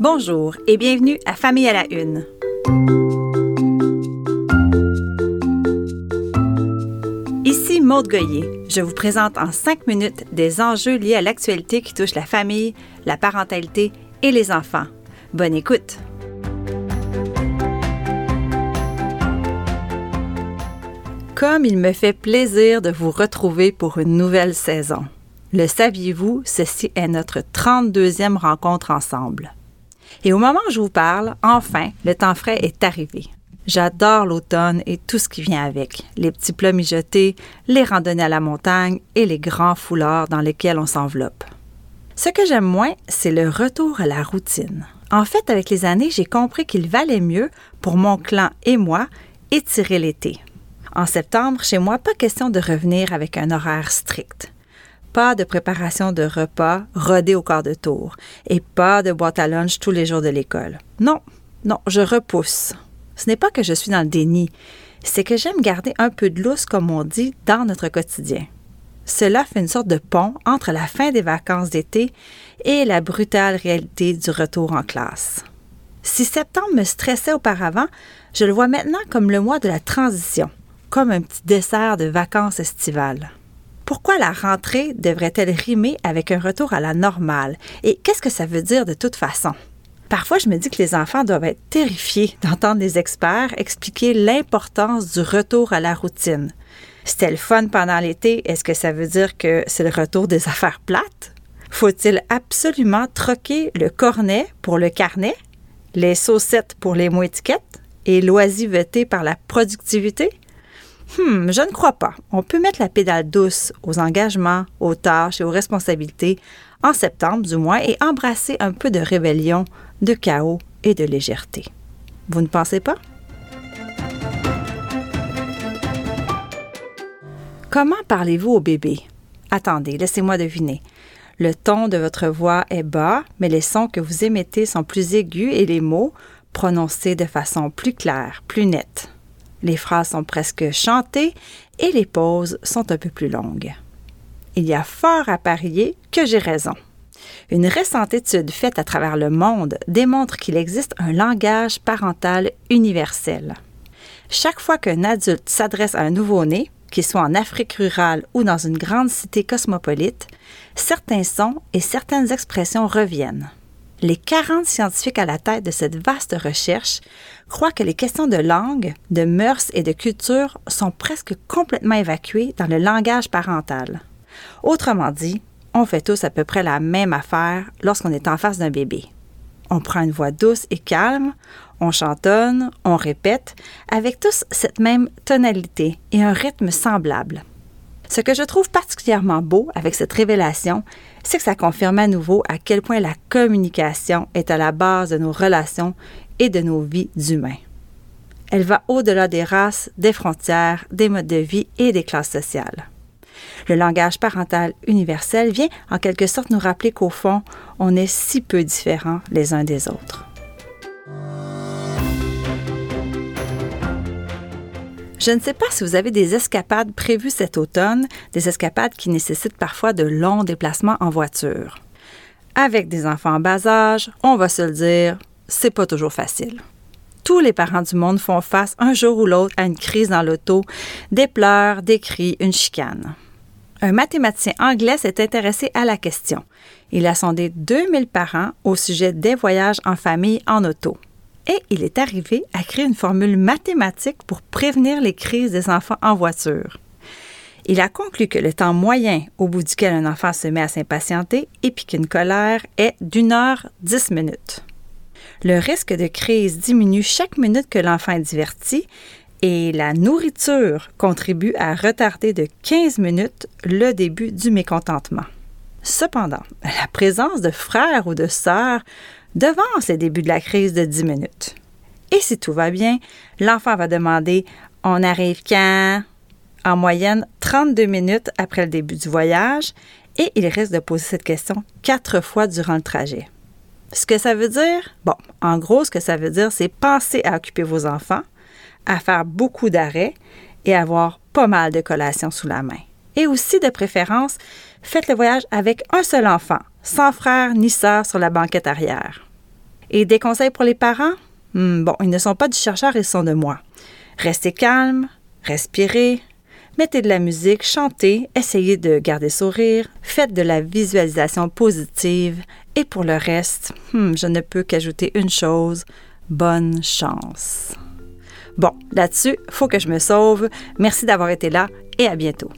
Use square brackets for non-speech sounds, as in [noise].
Bonjour et bienvenue à Famille à la Une. Ici Maude Goyer. Je vous présente en cinq minutes des enjeux liés à l'actualité qui touchent la famille, la parentalité et les enfants. Bonne écoute! Comme il me fait plaisir de vous retrouver pour une nouvelle saison. Le saviez-vous, ceci est notre 32e rencontre ensemble. Et au moment où je vous parle, enfin, le temps frais est arrivé. J'adore l'automne et tout ce qui vient avec. Les petits plats mijotés, les randonnées à la montagne et les grands foulards dans lesquels on s'enveloppe. Ce que j'aime moins, c'est le retour à la routine. En fait, avec les années, j'ai compris qu'il valait mieux, pour mon clan et moi, étirer l'été. En septembre, chez moi, pas question de revenir avec un horaire strict. Pas de préparation de repas rodé au quart de tour et pas de boîte à lunch tous les jours de l'école. Non, non, je repousse. Ce n'est pas que je suis dans le déni, c'est que j'aime garder un peu de lousse, comme on dit, dans notre quotidien. Cela fait une sorte de pont entre la fin des vacances d'été et la brutale réalité du retour en classe. Si septembre me stressait auparavant, je le vois maintenant comme le mois de la transition, comme un petit dessert de vacances estivales. Pourquoi la rentrée devrait-elle rimer avec un retour à la normale? Et qu'est-ce que ça veut dire de toute façon? Parfois, je me dis que les enfants doivent être terrifiés [laughs] d'entendre les experts expliquer l'importance du retour à la routine. C'était le fun pendant l'été, est-ce que ça veut dire que c'est le retour des [laughs] affaires plates? Faut-il absolument troquer le cornet pour le carnet, les saucettes pour les mots étiquettes et l'oisiveté par la productivité? Hmm, je ne crois pas. On peut mettre la pédale douce aux engagements, aux tâches et aux responsabilités en septembre du moins et embrasser un peu de rébellion, de chaos et de légèreté. Vous ne pensez pas? Comment parlez-vous au bébé? Attendez, laissez-moi deviner. Le ton de votre voix est bas, mais les sons que vous émettez sont plus aigus et les mots prononcés de façon plus claire, plus nette. Les phrases sont presque chantées et les pauses sont un peu plus longues. Il y a fort à parier que j'ai raison. Une récente étude faite à travers le monde démontre qu'il existe un langage parental universel. Chaque fois qu'un adulte s'adresse à un nouveau-né, qu'il soit en Afrique rurale ou dans une grande cité cosmopolite, certains sons et certaines expressions reviennent les 40 scientifiques à la tête de cette vaste recherche croient que les questions de langue, de mœurs et de culture sont presque complètement évacuées dans le langage parental. Autrement dit, on fait tous à peu près la même affaire lorsqu'on est en face d'un bébé. On prend une voix douce et calme, on chantonne, on répète, avec tous cette même tonalité et un rythme semblable. Ce que je trouve particulièrement beau avec cette révélation, c'est que ça confirme à nouveau à quel point la communication est à la base de nos relations et de nos vies d'humains. Elle va au-delà des races, des frontières, des modes de vie et des classes sociales. Le langage parental universel vient en quelque sorte nous rappeler qu'au fond, on est si peu différents les uns des autres. Je ne sais pas si vous avez des escapades prévues cet automne, des escapades qui nécessitent parfois de longs déplacements en voiture. Avec des enfants en bas âge, on va se le dire, c'est pas toujours facile. Tous les parents du monde font face un jour ou l'autre à une crise dans l'auto, des pleurs, des cris, une chicane. Un mathématicien anglais s'est intéressé à la question. Il a sondé 2000 parents au sujet des voyages en famille en auto et il est arrivé à créer une formule mathématique pour prévenir les crises des enfants en voiture. Il a conclu que le temps moyen au bout duquel un enfant se met à s'impatienter et pique une colère est d'une heure dix minutes. Le risque de crise diminue chaque minute que l'enfant est diverti et la nourriture contribue à retarder de 15 minutes le début du mécontentement. Cependant, la présence de frères ou de sœurs devance les débuts de la crise de 10 minutes. Et si tout va bien, l'enfant va demander On arrive quand? En moyenne 32 minutes après le début du voyage et il risque de poser cette question quatre fois durant le trajet. Ce que ça veut dire, bon, en gros, ce que ça veut dire, c'est penser à occuper vos enfants, à faire beaucoup d'arrêts et avoir pas mal de collations sous la main. Et aussi, de préférence, faites le voyage avec un seul enfant, sans frère ni sœur sur la banquette arrière. Et des conseils pour les parents? Hmm, bon, ils ne sont pas du chercheur, ils sont de moi. Restez calme, respirez, mettez de la musique, chantez, essayez de garder sourire, faites de la visualisation positive et pour le reste, hmm, je ne peux qu'ajouter une chose, bonne chance. Bon, là-dessus, faut que je me sauve. Merci d'avoir été là et à bientôt.